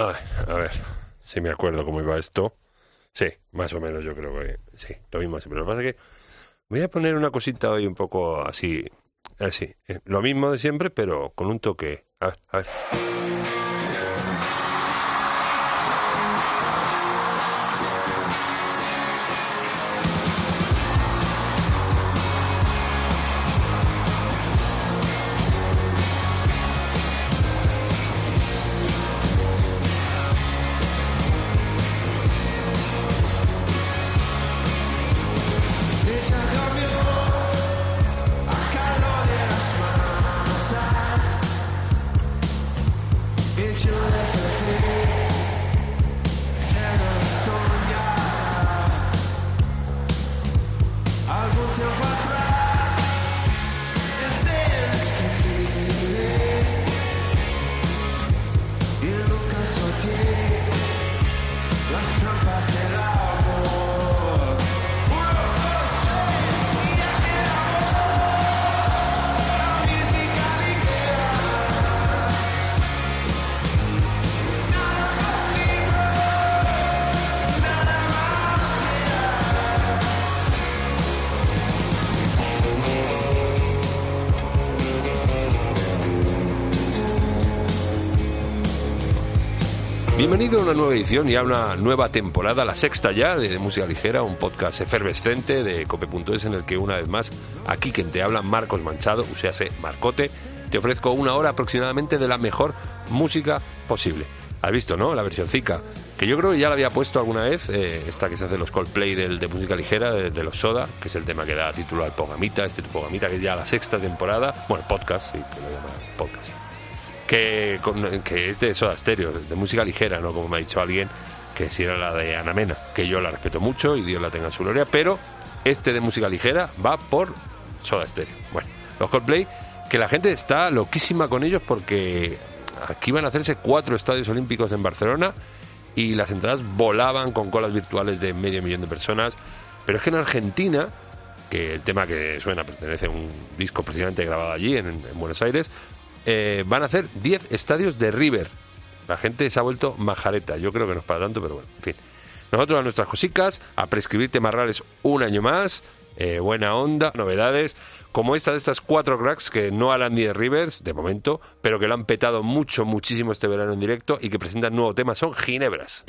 Ay, a ver, si me acuerdo cómo iba esto. Sí, más o menos yo creo que sí, lo mismo siempre. Lo que pasa es que voy a poner una cosita hoy un poco así, así, eh, lo mismo de siempre, pero con un toque. A ver, a ver. Una nueva edición y a una nueva temporada, la sexta ya, de, Música Ligera, un podcast efervescente de cope.es en el que una vez más, aquí quien te habla, Marcos Manchado, sea, Marcote, te ofrezco una hora aproximadamente de la mejor música posible. Has visto, ¿no? La versión Zika, que yo creo que ya la había puesto alguna vez, eh, esta que se hace los Coldplay del, de música ligera, de, los Soda, que es el tema que da título al Pogamita, este Pogamita que es ya la sexta temporada, bueno, podcast, sí, que lo llaman podcast que, que es de Soda Stereo, de música ligera, ¿no? Como me ha dicho alguien, que si era la de Ana Mena, que yo la respeto mucho y Dios la tenga en su gloria, pero este de música ligera va por Soda Stereo. Bueno, los Coldplay, que la gente está loquísima con ellos porque aquí van a hacerse cuatro estadios olímpicos en Barcelona y las entradas volaban con colas virtuales de medio millón de personas. Pero es que en Argentina, que el tema que suena pertenece a un disco precisamente grabado allí, en Buenos Aires, eh, van a hacer 10 estadios de River. La gente se ha vuelto majareta. Yo creo que no es para tanto, pero bueno, en fin. Nosotros a nuestras cositas, a prescribir temarrales un año más, eh, buena onda, novedades, como esta de estas cuatro cracks que no harán ni de Rivers, de momento, pero que lo han petado mucho, muchísimo este verano en directo y que presentan nuevo tema, son Ginebras.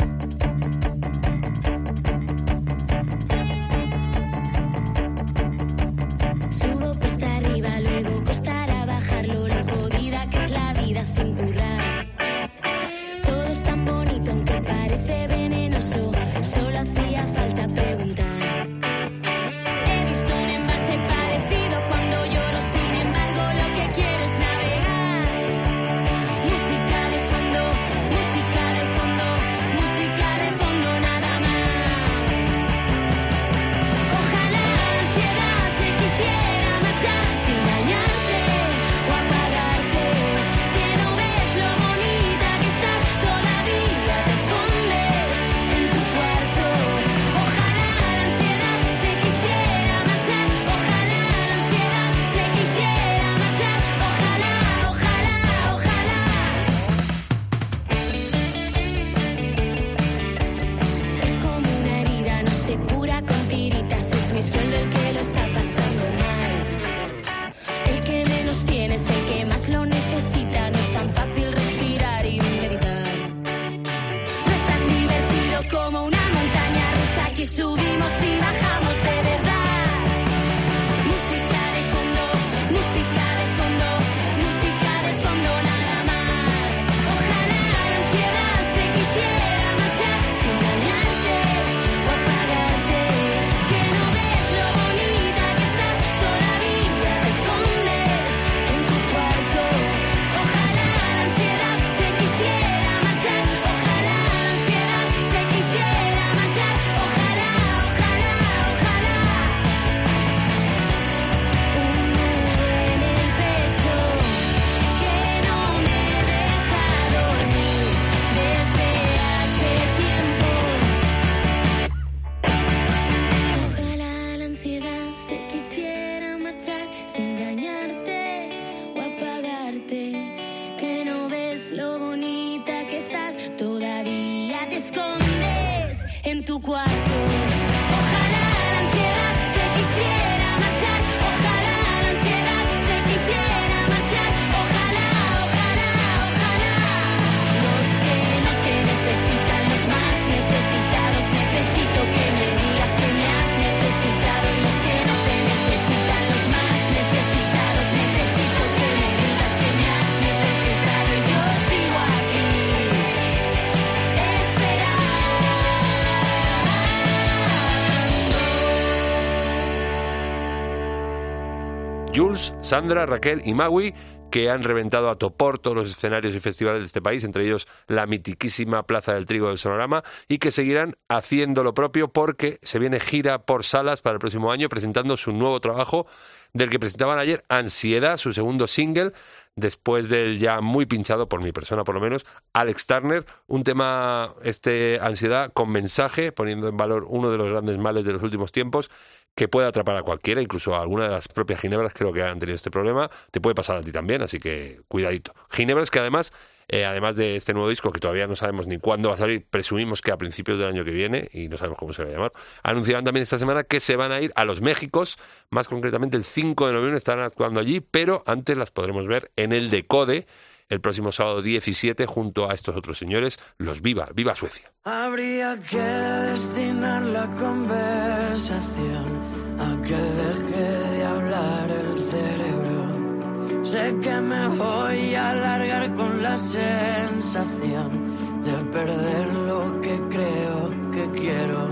Sandra, Raquel y Maui, que han reventado a topor todos los escenarios y festivales de este país, entre ellos la mitiquísima Plaza del Trigo del Sonorama, y que seguirán haciendo lo propio porque se viene gira por salas para el próximo año presentando su nuevo trabajo, del que presentaban ayer Ansiedad, su segundo single, después del ya muy pinchado, por mi persona por lo menos, Alex Turner, un tema, este Ansiedad, con mensaje, poniendo en valor uno de los grandes males de los últimos tiempos, que puede atrapar a cualquiera, incluso a alguna de las propias ginebras creo que han tenido este problema, te puede pasar a ti también, así que cuidadito. Ginebras que además, eh, además de este nuevo disco que todavía no sabemos ni cuándo va a salir, presumimos que a principios del año que viene, y no sabemos cómo se va a llamar, anunciaban también esta semana que se van a ir a los Méxicos, más concretamente el 5 de noviembre estarán actuando allí, pero antes las podremos ver en el Decode, el próximo sábado 17 junto a estos otros señores, los Viva, Viva Suecia. Habría que destinar la conversación a que deje de hablar el cerebro. Sé que me voy a alargar con la sensación de perder lo que creo que quiero.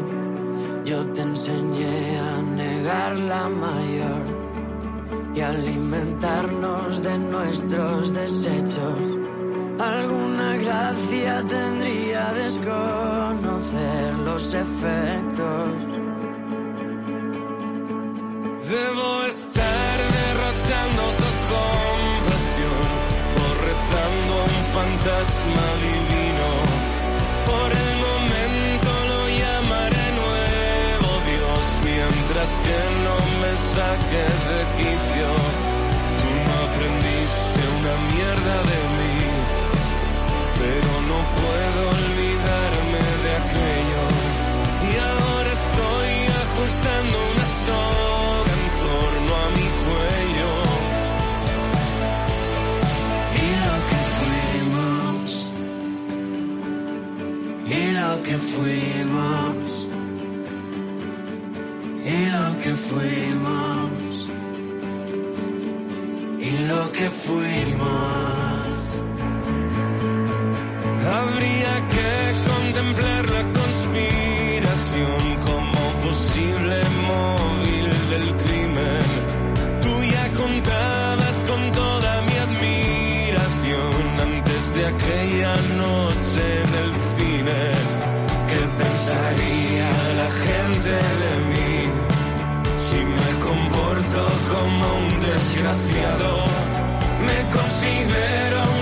Yo te enseñé a negar la mayor y alimentarnos de nuestros desechos. Alguna gracia tendría desconocer los efectos. Debo estar derrochando tu compasión o rezando un fantasma divino. Mientras que no me saque de quicio. Tú no aprendiste una mierda de mí, pero no puedo olvidarme de aquello. Y ahora estoy ajustando una soga en torno a mi cuello. Y lo que fuimos, y lo que fuimos, y lo que fuimos, y lo que fuimos. Me considero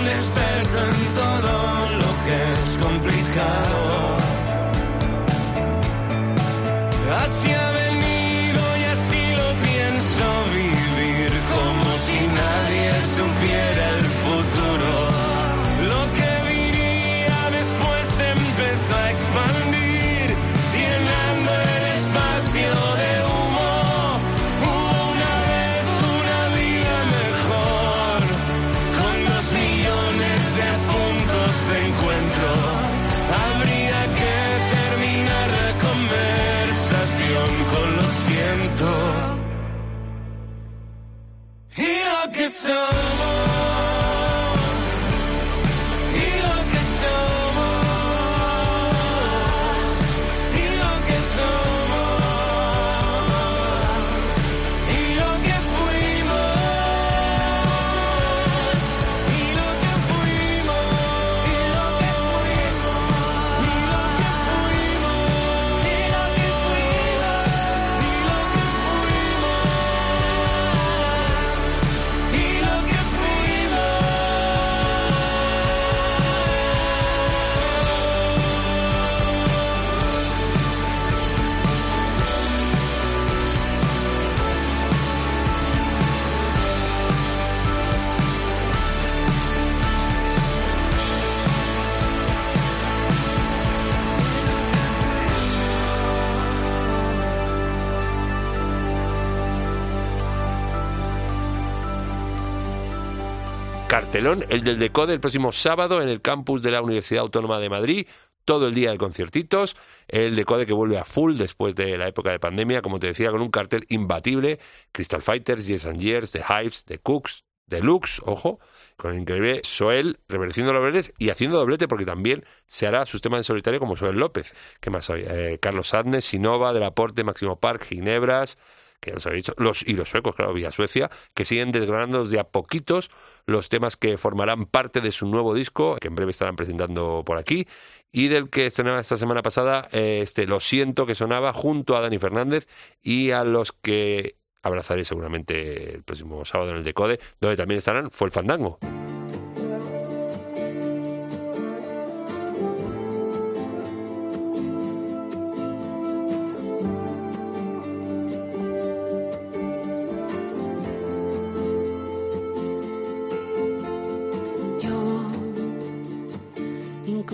cartelón, el del Decode el próximo sábado en el campus de la Universidad Autónoma de Madrid. Todo el día de conciertitos, el Decode que vuelve a full después de la época de pandemia, como te decía, con un cartel imbatible, Crystal Fighters, Yes and Years, The Hives, The Cooks, Deluxe, ojo, con el increíble Soel reverciendo los dobletes y haciendo doblete porque también se hará sus temas en solitario como Soel López. ¿Qué más hay? Eh, Carlos Sadnes, Sinova, Delaporte, Máximo Park, Ginebras, que ya los había dicho, los, y los suecos, claro, vía Suecia, que siguen desgranando de a poquitos los temas que formarán parte de su nuevo disco, que en breve estarán presentando por aquí, y del que estrenaba esta semana pasada, eh, este Lo siento, que sonaba junto a Dani Fernández y a los que abrazaré seguramente el próximo sábado en el Decode, donde también estarán Fue el Fandango.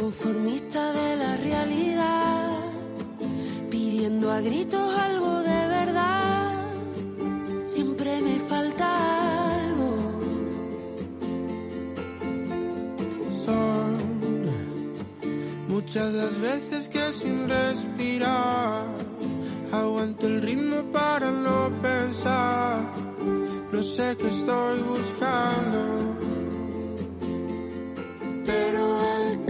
Inconformista de la realidad, pidiendo a gritos algo de verdad, siempre me falta algo. Son muchas las veces que sin respirar aguanto el ritmo para no pensar. No sé qué estoy buscando. Pero al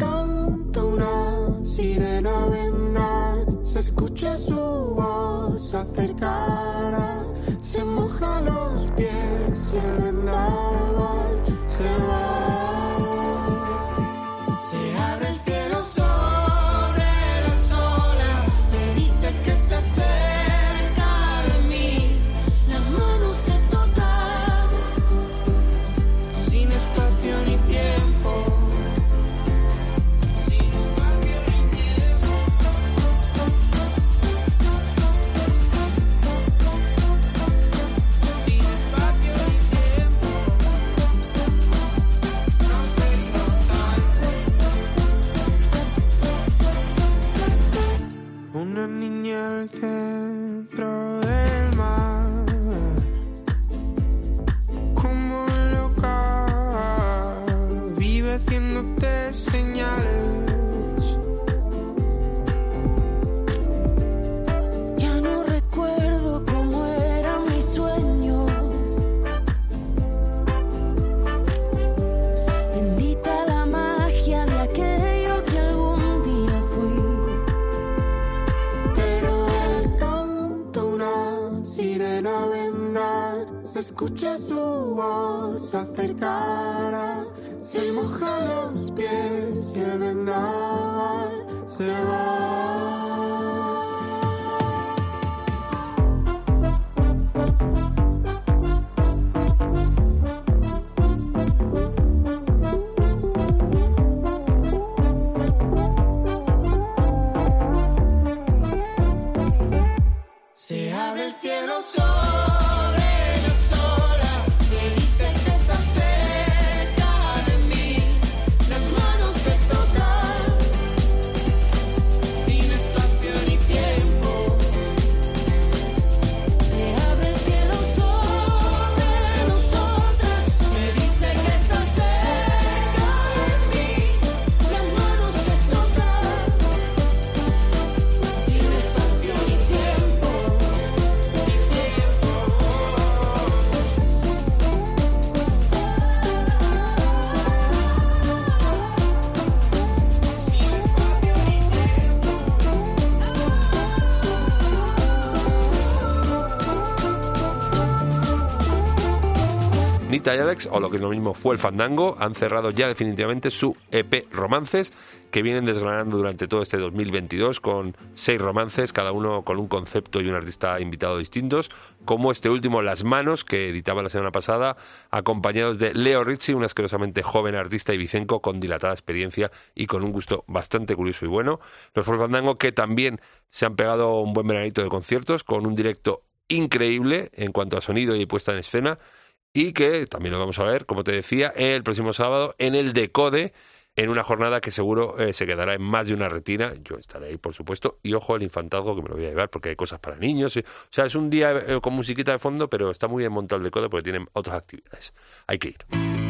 una sirena vendrá, se escucha su voz acercará, se moja los pies y el vendaval voz Alex, o lo que es lo mismo fue el Fandango, han cerrado ya definitivamente su EP Romances, que vienen desgranando durante todo este 2022 con seis romances, cada uno con un concepto y un artista invitado distintos, como este último Las Manos, que editaba la semana pasada, acompañados de Leo Rizzi, un asquerosamente joven artista ibicenco con dilatada experiencia y con un gusto bastante curioso y bueno. Los Fandango que también se han pegado un buen veranito de conciertos con un directo increíble en cuanto a sonido y puesta en escena y que también lo vamos a ver, como te decía, el próximo sábado en el Decode, en una jornada que seguro eh, se quedará en más de una retina. Yo estaré ahí, por supuesto, y ojo el infantazgo que me lo voy a llevar porque hay cosas para niños. y- o sea, es un día eh, con musiquita de fondo, pero está muy bien montado el Decode porque tienen otras actividades. Hay que ir.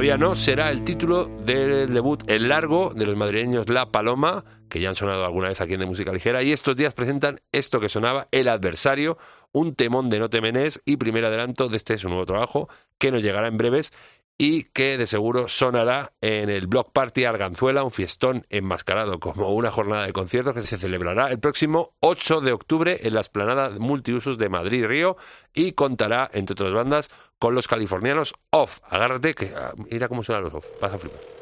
Todavía no, será el título del debut El Largo de los madrileños La Paloma, que ya han sonado alguna vez aquí en De Música Ligera, y estos días presentan esto que sonaba El Adversario, un temón de No Temenés y primer adelanto de este su nuevo trabajo, que nos llegará en breves y que de seguro sonará en el Block Party Arganzuela, un fiestón enmascarado como una jornada de conciertos que se celebrará el próximo 8 de octubre en la esplanada multiusos de Madrid Río y contará, entre otras bandas, con los californianos Off. Agárrate, que ah, mira cómo suenan los Off, vas a flipar.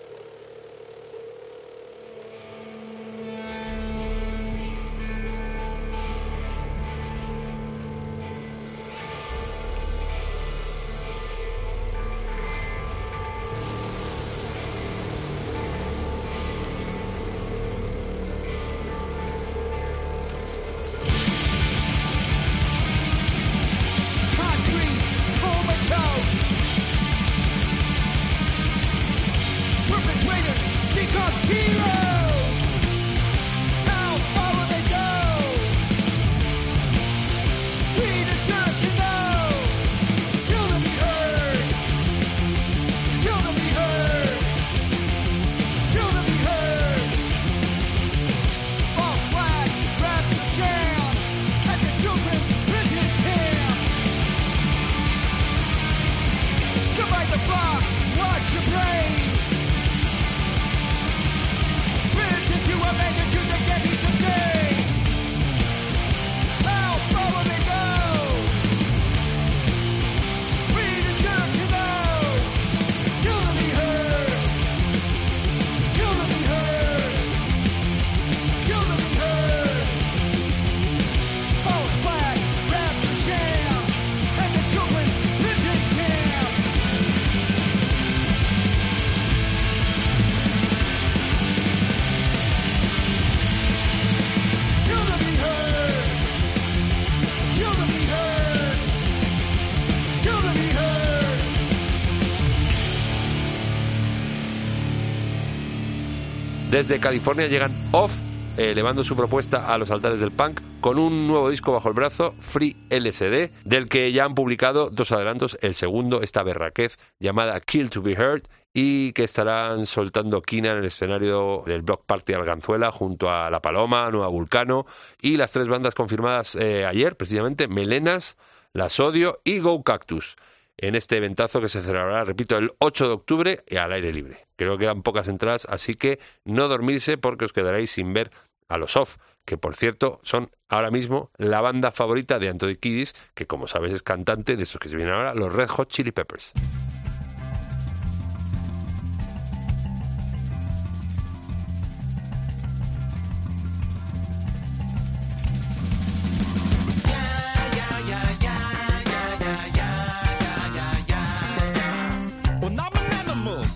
Desde California llegan Off, eh, elevando su propuesta a los altares del punk con un nuevo disco bajo el brazo, Free LSD, del que ya han publicado dos adelantos, el segundo, esta berraquez llamada Kill to be Heard, y que estarán soltando quina en el escenario del Block Party Arganzuela junto a La Paloma, Nueva Vulcano y las tres bandas confirmadas eh, ayer, precisamente, Melenas, La Sodio y Go Cactus en este eventazo que se celebrará, repito, el 8 de octubre y al aire libre. Creo que quedan pocas entradas, así que no dormirse porque os quedaréis sin ver a los Off, que por cierto son ahora mismo la banda favorita de Anthony Kiddis, que como sabes es cantante de estos que se vienen ahora, los Red Hot Chili Peppers.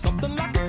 Something like a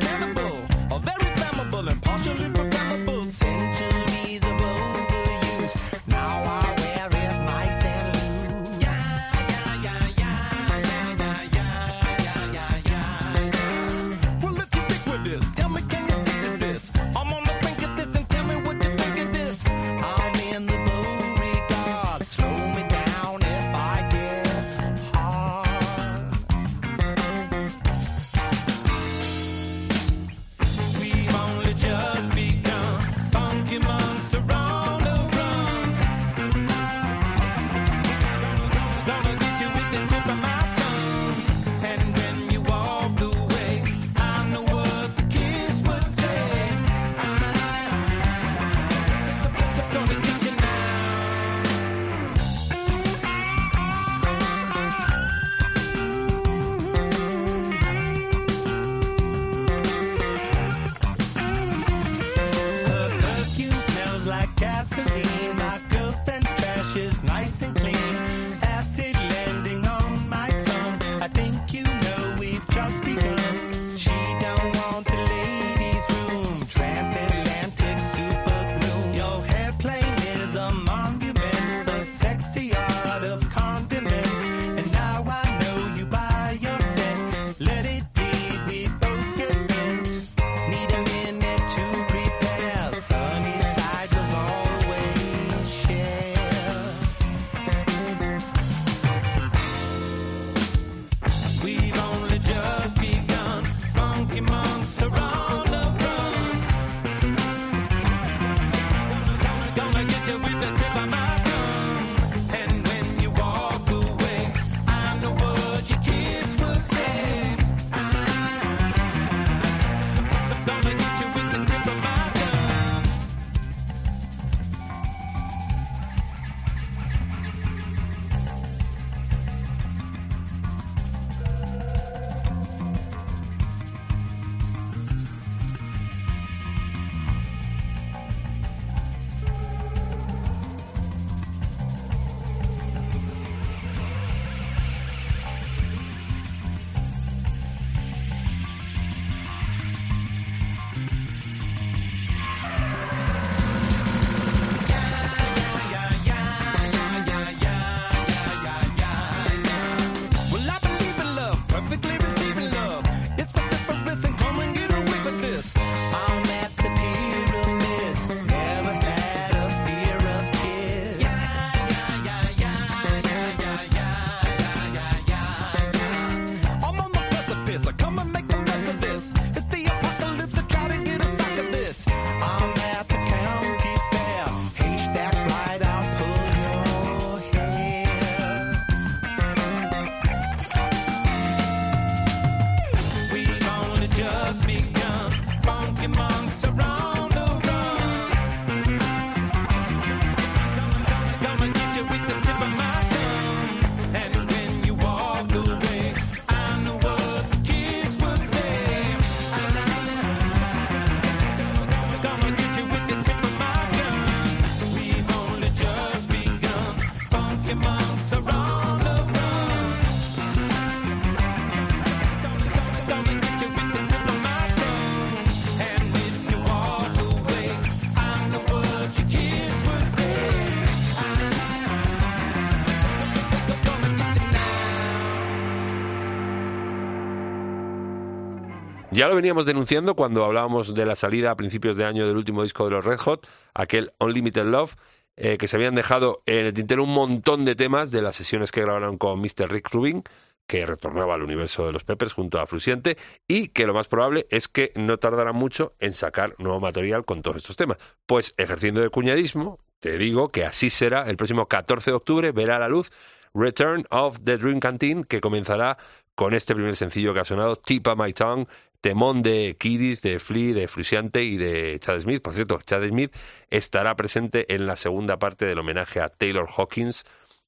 Ya lo veníamos denunciando cuando hablábamos de la salida a principios de año del último disco de los Red Hot, aquel Unlimited Love, eh, que se habían dejado en el tintero un montón de temas de las sesiones que grabaron con Mr. Rick Rubin, que retornaba al universo de los Peppers junto a Frusiente, y que lo más probable es que no tardará mucho en sacar nuevo material con todos estos temas. Pues ejerciendo de cuñadismo, te digo que así será el próximo 14 de octubre, verá la luz Return of the Dream Canteen, que comenzará con este primer sencillo que ha sonado, Tip of My Tongue, temón de Kiddies, de Flea, de Frusiante y de Chad Smith. Por cierto, Chad Smith estará presente en la segunda parte del homenaje a Taylor Hawkins,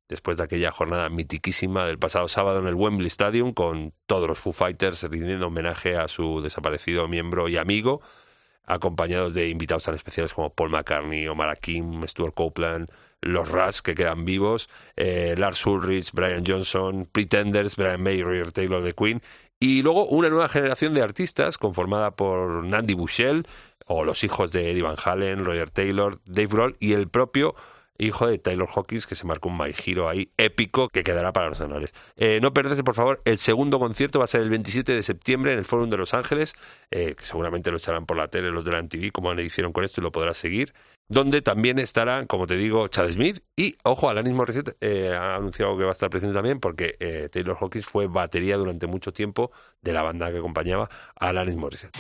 después de aquella jornada mitiquísima del pasado sábado en el Wembley Stadium, con todos los Foo Fighters rindiendo homenaje a su desaparecido miembro y amigo, acompañados de invitados tan especiales como Paul McCartney, Omar Hakim, Stuart Copeland, los Rush que quedan vivos, eh, Lars Ulrich, Brian Johnson, Pretenders, Brian May, Roger Taylor de Queen, y luego una nueva generación de artistas conformada por Nandy Bushell, o los hijos de Eddie Van Halen, Roger Taylor, Dave Grohl y el propio hijo de Taylor Hawkins, que se marcó un My Hero ahí épico que quedará para los anales. Eh, no perderse, por favor, el segundo concierto va a ser el 27 de septiembre en el Fórum de Los Ángeles, eh, que seguramente lo echarán por la tele los de la MTV, como le hicieron con esto y lo podrás seguir, donde también estarán, como te digo, Chad Smith y, ojo, Alanis Morissette eh, ha anunciado que va a estar presente también porque Taylor Hawkins fue batería durante mucho tiempo de la banda que acompañaba a Alanis Morissette.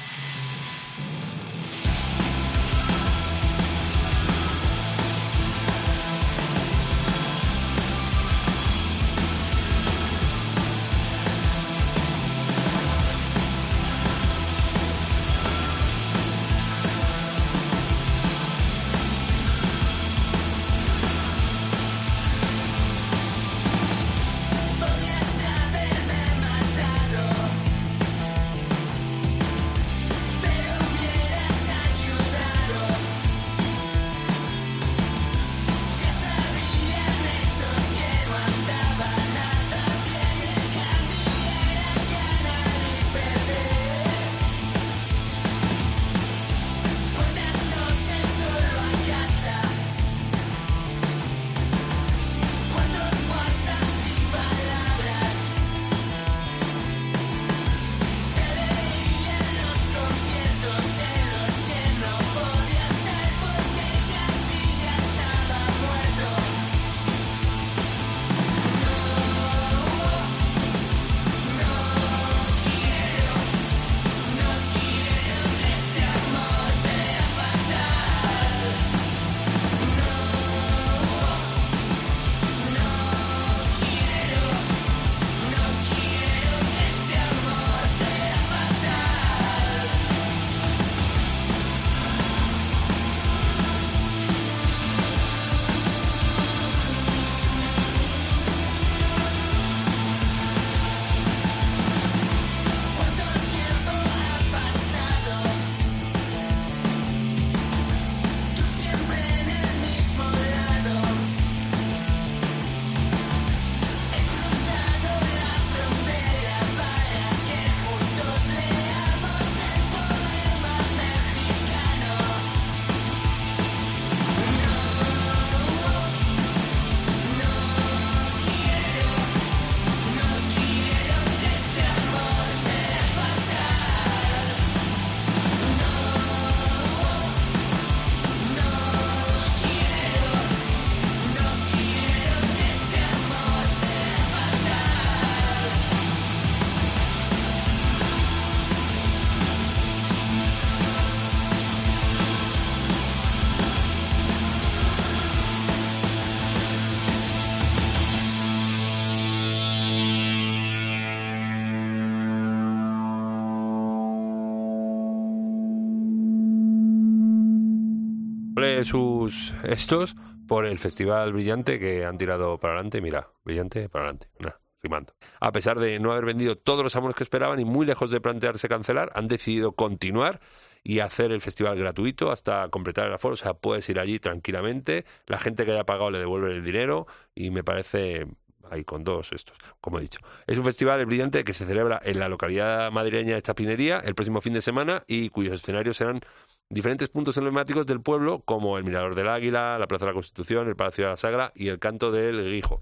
Sus estos por el festival brillante que han tirado para adelante. Mira, brillante para adelante. Nah, rimando. A pesar de no haber vendido todos los amores que esperaban y muy lejos de plantearse cancelar, han decidido continuar y hacer el festival gratuito hasta completar el aforo. O sea, puedes ir allí tranquilamente. La gente que haya pagado le devuelve el dinero y me parece ahí con dos estos, como he dicho. Es un festival brillante que se celebra en la localidad madrileña de Chapinería el próximo fin de semana y cuyos escenarios serán diferentes puntos emblemáticos del pueblo como el Mirador del Águila, la Plaza de la Constitución, el Palacio de la Sagra y el Canto del Guijo.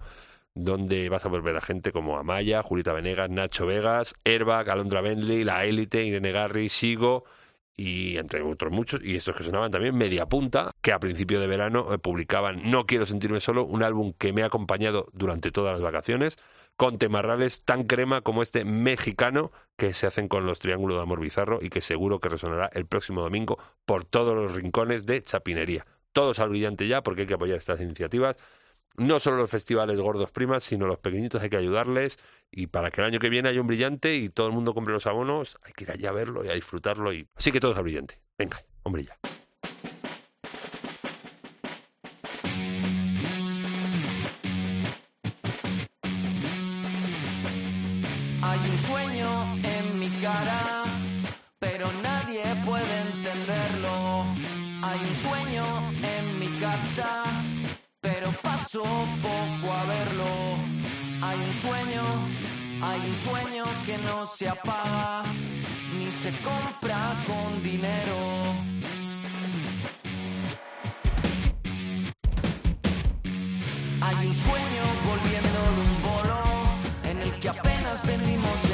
donde vas a volver a gente como Amaya, Julieta Venegas, Nacho Vegas, Airbag, Alondra Bentley, La Élite, Irene Garri, Sigo y entre otros muchos, y estos que sonaban también, Media Punta, que a principio de verano eh, publicaban No quiero sentirme solo, un álbum que me ha acompañado durante todas las vacaciones, con temarrales tan crema como este mexicano que se hacen con los Triángulos de Amor Bizarro y que seguro que resonará el próximo domingo por todos los rincones de Chapinería. Todos al brillante ya, porque hay que apoyar estas iniciativas. No solo los festivales gordos primas, sino los pequeñitos hay que ayudarles y para que el año que viene haya un brillante y todo el mundo compre los abonos, hay que ir allá a verlo y a disfrutarlo y así que todos al brillante. Venga, hombre ya. Paso poco a verlo. Hay un sueño, hay un sueño que no se apaga, ni se compra con dinero. Hay un sueño volviendo de un bolo en el que apenas vendimos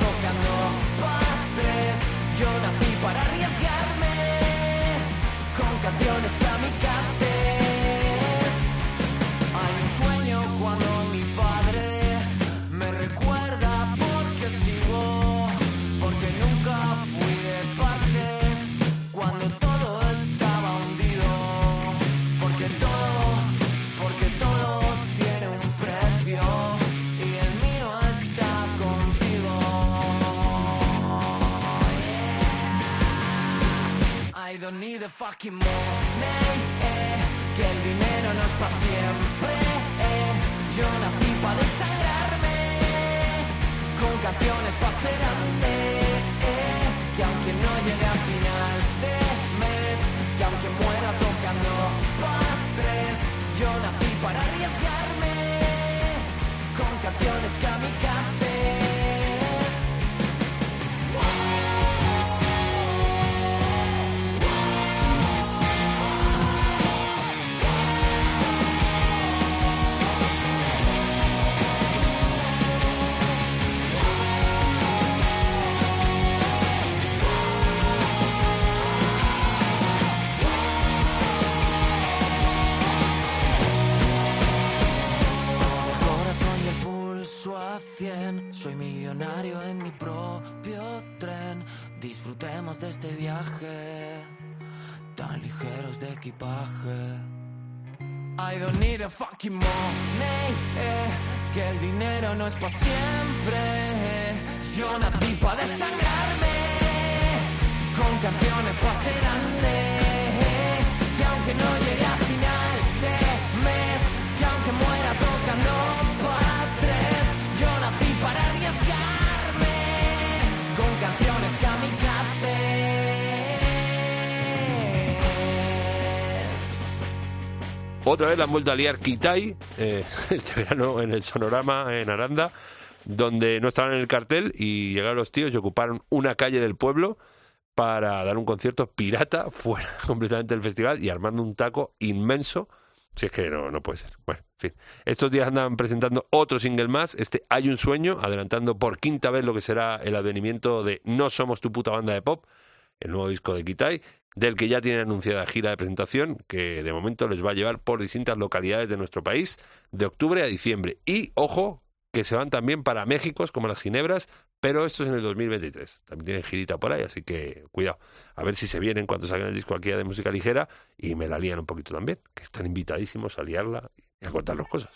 don't need a fucking money, eh, que el dinero no es para siempre. eh. Yo nací para desangrarme con canciones para ser eh, que aunque no llegue a final de mes, que aunque muera tocando pa' tres, yo nací para arriesgarme con canciones kamikazes. En mi propio tren. Disfrutemos de este viaje, tan ligeros de equipaje. I don't need a fucking money, eh, que el dinero no es para siempre. Yo nací para desangrarme con canciones para ser grande. Que aunque no llegue Otra vez la han vuelto a liar Kitai, eh, este verano en el Sonorama en Aranda, donde no estaban en el cartel y llegaron los tíos y ocuparon una calle del pueblo para dar un concierto pirata fuera completamente del festival y armando un taco inmenso. Si es que no, no puede ser. Bueno, en fin. Estos días andan presentando otro single más, este Hay un sueño, adelantando por quinta vez lo que será el advenimiento de No somos tu puta banda de pop, el nuevo disco de Kitai, del que ya tienen anunciada gira de presentación, que de momento les va a llevar por distintas localidades de nuestro país, de octubre a diciembre. Y, ojo, que se van también para México, como las Ginebras, pero esto es en el 2023. También tienen girita por ahí, así que cuidado. A ver si se vienen cuando salgan el disco aquí de música ligera y me la lían un poquito también, que están invitadísimos a liarla y a contarnos cosas.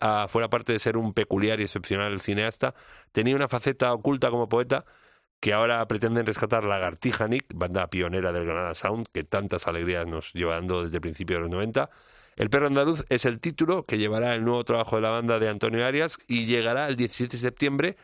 Ah, fuera parte de ser un peculiar y excepcional cineasta, tenía una faceta oculta como poeta que ahora pretenden rescatar Lagartija Nick, banda pionera del Granada Sound, que tantas alegrías nos lleva dando desde principios de los 90. El perro andaluz es el título que llevará el nuevo trabajo de la banda de Antonio Arias y llegará el 17 de septiembre.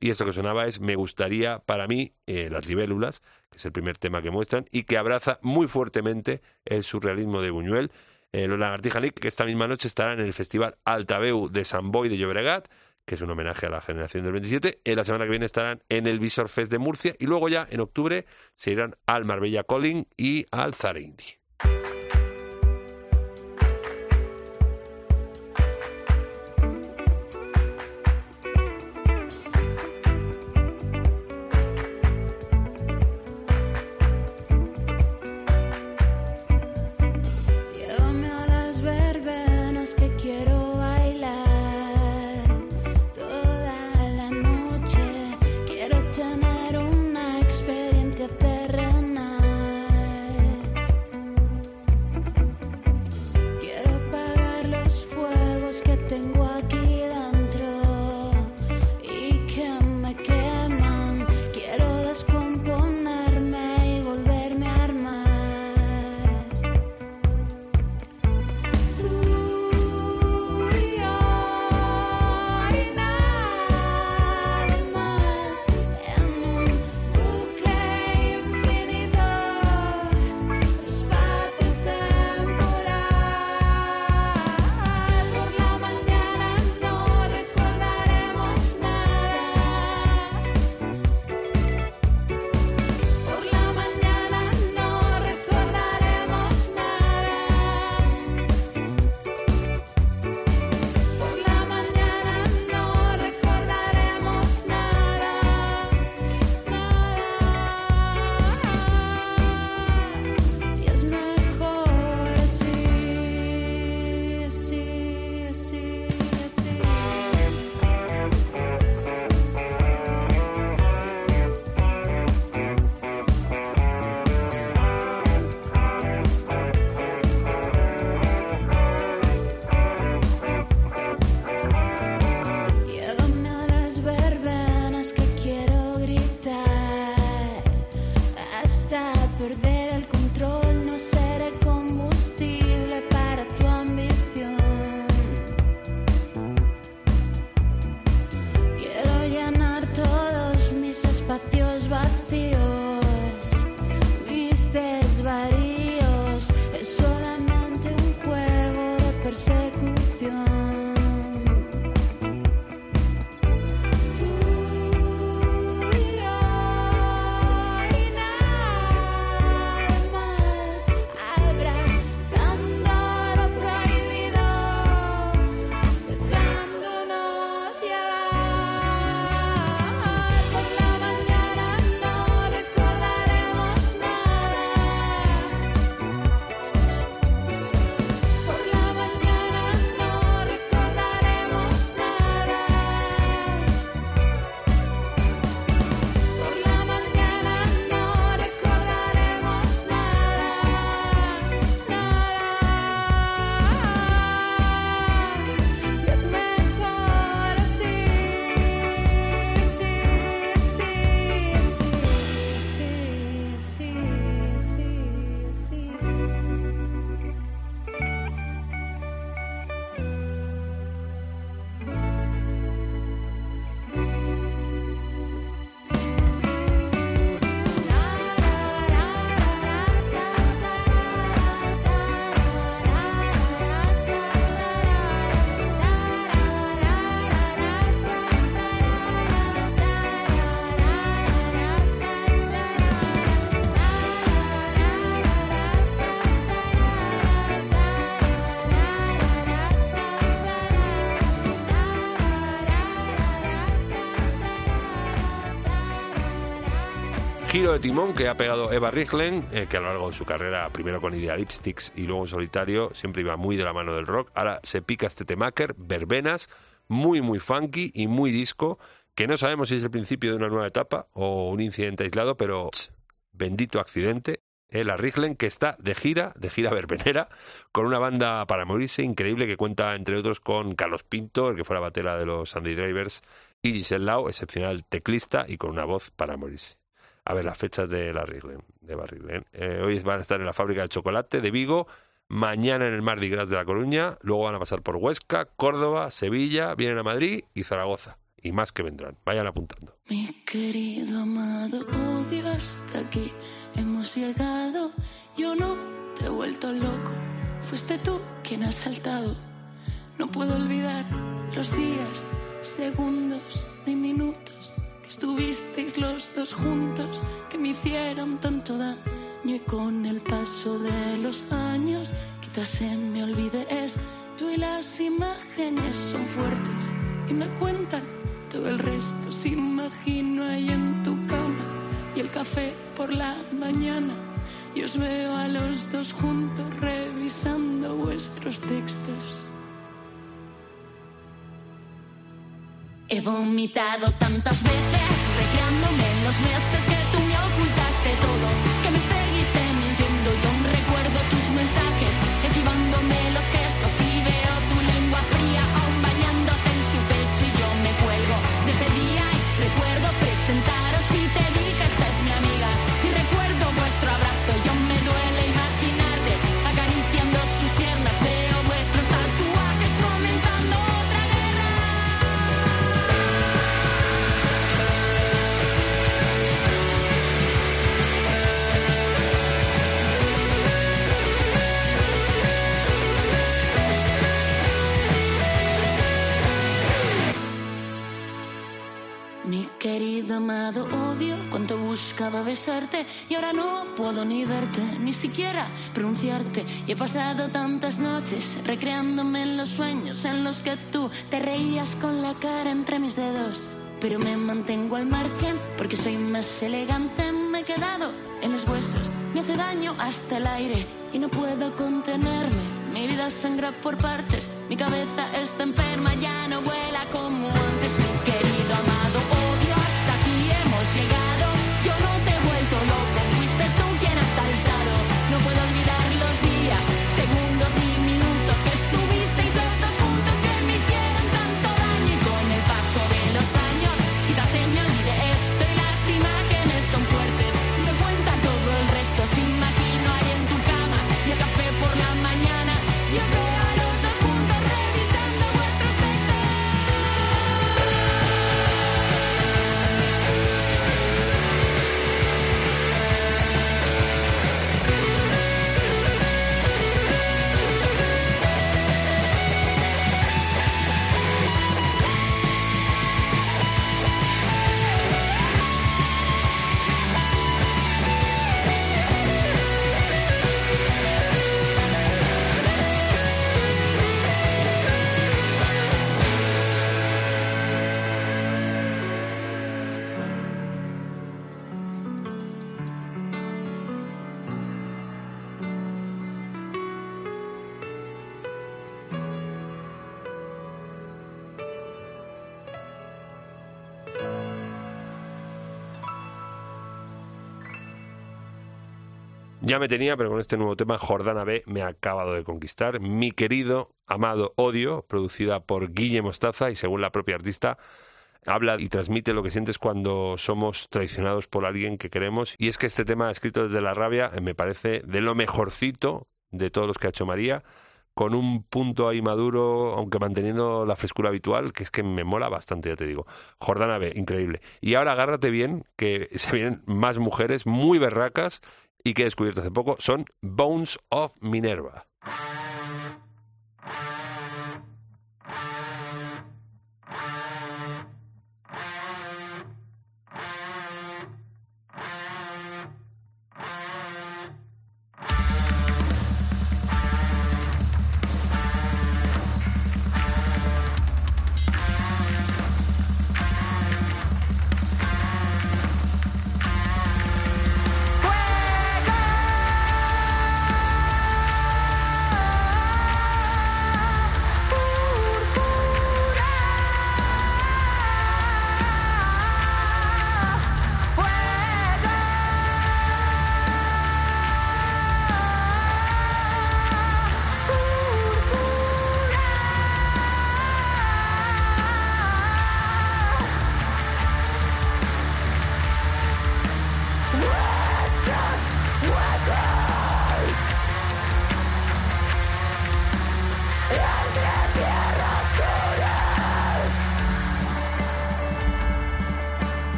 Y esto que sonaba es Me gustaría para mí eh, Las libélulas, que es el primer tema que muestran, y que abraza muy fuertemente el surrealismo de Buñuel. Eh, los Lagartija Nick, que esta misma noche estarán en el Festival Altaveu de San Boy de Llobregat, que es un homenaje a la generación del 27. En la semana que viene estarán en el Visor Fest de Murcia y luego ya en octubre se irán al Marbella Calling y al Zarindi. De timón que ha pegado Eva Riglen, eh, que a lo largo de su carrera, primero con Idea Lipsticks y luego en solitario, siempre iba muy de la mano del rock. Ahora se pica este temaker, verbenas, muy, muy funky y muy disco, que no sabemos si es el principio de una nueva etapa o un incidente aislado, pero bendito accidente eh, la Riglen, que está de gira, de gira verbenera, con una banda para morirse increíble que cuenta, entre otros, con Carlos Pinto, el que fuera batera de los Sandy Drivers, y Giselle excepcional teclista y con una voz para morirse. A ver, las fechas de la de. Eh, hoy van a estar en la fábrica de chocolate de Vigo, mañana en el Mardi Gras de La Coruña, luego van a pasar por Huesca, Córdoba, Sevilla, vienen a Madrid y Zaragoza. Y más que vendrán. Vayan apuntando. Mi querido amado, odio hasta aquí hemos llegado. Yo no te he vuelto loco, fuiste tú quien has saltado. No puedo olvidar los días, segundos ni minutos estuvisteis los dos juntos, que me hicieron tanto daño y con el paso de los años quizás se me olvide esto y las imágenes son fuertes y me cuentan todo el resto se imagino ahí en tu cama y el café por la mañana y os veo a los dos juntos revisando vuestros textos. He vomitado tantas veces, recreándome en los meses que tú querido amado odio, cuánto buscaba besarte y ahora no puedo ni verte, ni siquiera pronunciarte. Y he pasado tantas noches recreándome en los sueños en los que tú te reías con la cara entre mis dedos. Pero me mantengo al margen porque soy más elegante. Me he quedado en los huesos, me hace daño hasta el aire y no puedo contenerme. Mi vida sangra por partes, mi cabeza está enferma, ya no vuela como antes. Ya me tenía, pero con este nuevo tema, Jordana B me ha acabado de conquistar. Mi querido, amado Odio, producida por Guille Mostaza y según la propia artista, habla y transmite lo que sientes cuando somos traicionados por alguien que queremos. Y es que este tema, escrito desde la rabia, eh, me parece de lo mejorcito de todos los que ha hecho María, con un punto ahí maduro, aunque manteniendo la frescura habitual, que es que me mola bastante, ya te digo. Jordana B, increíble. Y ahora agárrate bien, que se vienen más mujeres muy berracas y que he descubierto hace poco, son Bones of Minerva.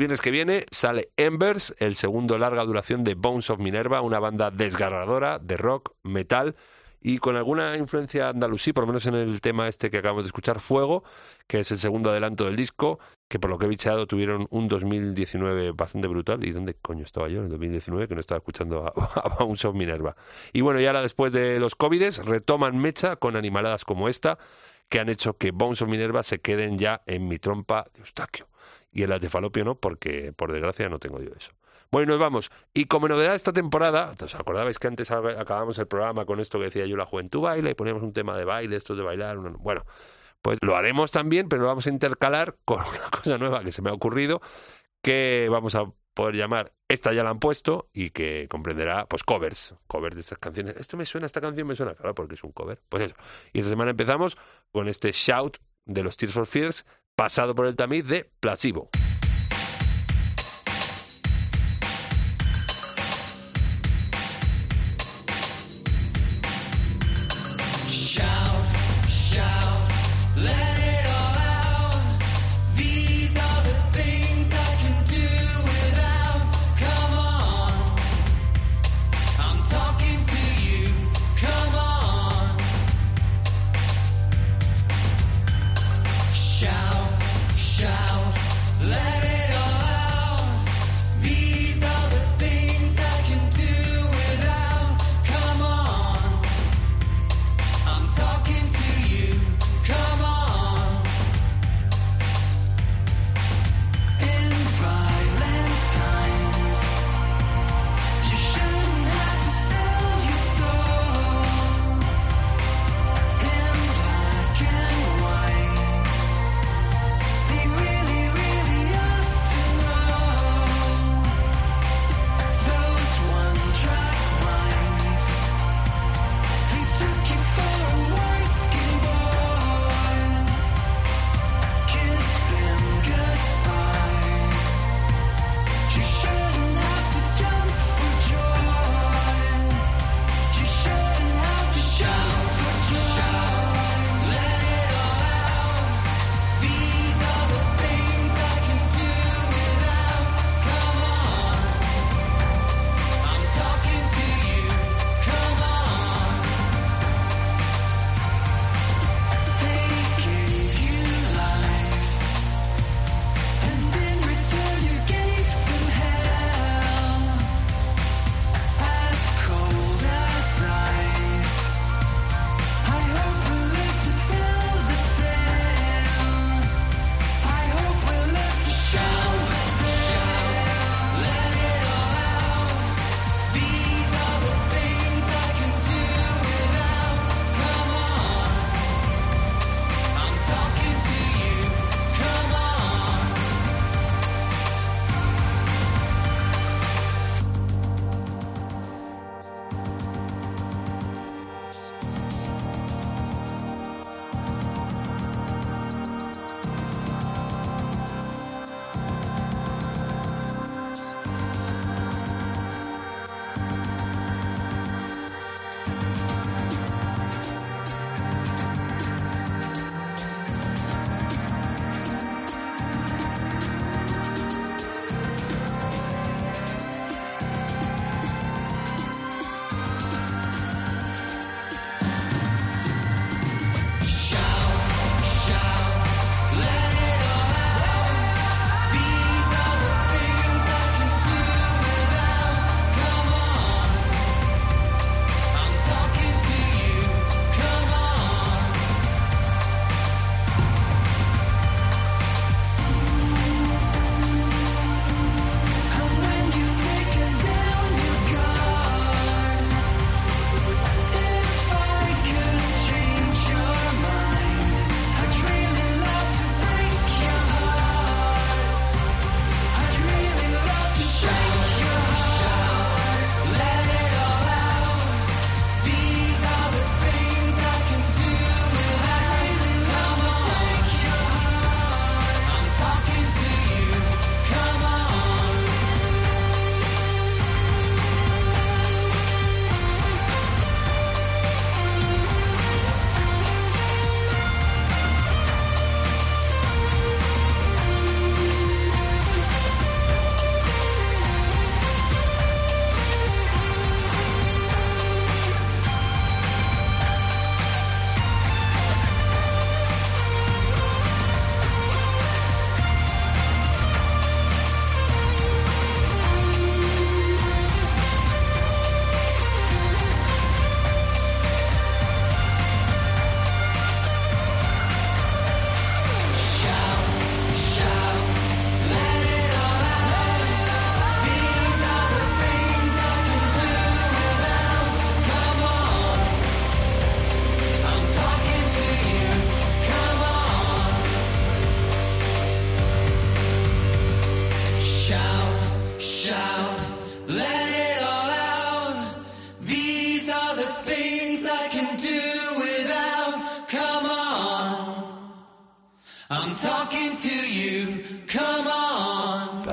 Viernes que viene sale Embers, el segundo larga duración de Bones of Minerva, una banda desgarradora de rock, metal y con alguna influencia andalusí, por lo menos en el tema este que acabamos de escuchar, Fuego, que es el segundo adelanto del disco, que por lo que he bicheado tuvieron un 2019 bastante brutal. ¿Y dónde coño estaba yo en el 2019 que no estaba escuchando a, a Bones of Minerva? Y bueno, y ahora después de los COVIDes retoman mecha con animaladas como esta, que han hecho que Bones of Minerva se queden ya en mi trompa de Eustaquio. Y en las no, porque por desgracia no tengo yo eso. Bueno, nos vamos. Y como novedad de esta temporada, ¿os acordabais que antes acabamos el programa con esto que decía yo, la juventud baila, y poníamos un tema de baile, esto de bailar? Bueno, pues lo haremos también, pero lo vamos a intercalar con una cosa nueva que se me ha ocurrido, que vamos a poder llamar Esta ya la han puesto y que comprenderá pues covers, covers de estas canciones. Esto me suena, esta canción me suena, claro, porque es un cover. Pues eso. Y esta semana empezamos con este shout de los Tears for Fears, pasado por el tamiz de Placebo.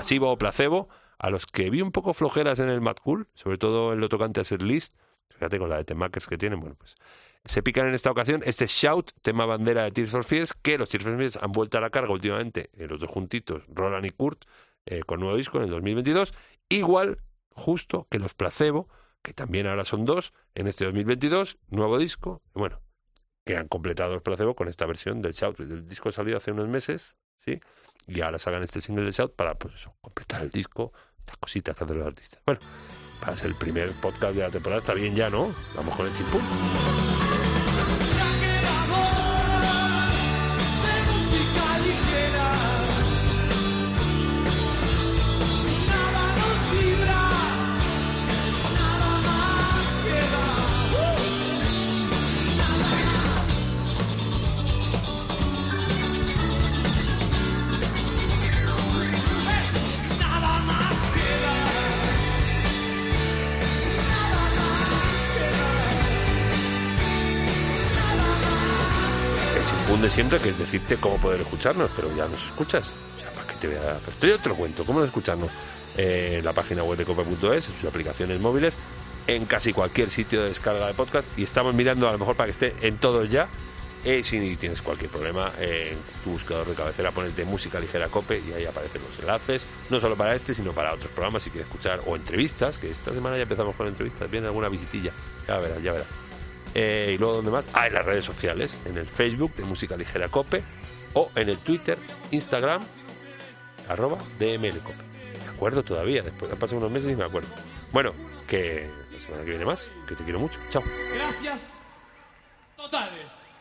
Placebo o placebo, a los que vi un poco flojeras en el Mad Cool, sobre todo en lo tocante a set list, fíjate con la de temakers que tienen, bueno, pues se pican en esta ocasión este Shout, tema bandera de Tears for Fears, que los Tears for Fears han vuelto a la carga últimamente, eh, los dos juntitos, Roland y Kurt, eh, con nuevo disco en el 2022, igual justo que los Placebo, que también ahora son dos, en este 2022, nuevo disco, bueno, que han completado los Placebo con esta versión del Shout. El disco salió hace unos meses, ¿sí? Y ahora sacan este single de Shout para, pues completar el disco, estas cositas que hacen los artistas. Bueno, para ser el primer podcast de la temporada está bien ya, ¿no? Vamos con el chimpún. Siempre, que es decirte cómo poder escucharnos, pero ya nos escuchas. O sea, ¿para qué te voy a...? Pero yo te cuento, ¿cómo escucharnos? Eh, la página web de copa.es, en sus aplicaciones móviles, en casi cualquier sitio de descarga de podcast, y estamos mirando a lo mejor para que esté en todos ya. Eh, si tienes cualquier problema, eh, en tu buscador de cabecera pones de música ligera cope y ahí aparecen los enlaces, no solo para este, sino para otros programas si quieres escuchar, o entrevistas, que esta semana ya empezamos con entrevistas, viene alguna visitilla, ya verás, ya verás. Eh, y luego, ¿dónde más? Ah, en las redes sociales, en el Facebook de Música Ligera Cope o en el Twitter, Instagram, arroba DML Cope. Me acuerdo todavía, después han pasado unos meses y me acuerdo. Bueno, que la semana que viene más, que te quiero mucho. Chao. Gracias totales.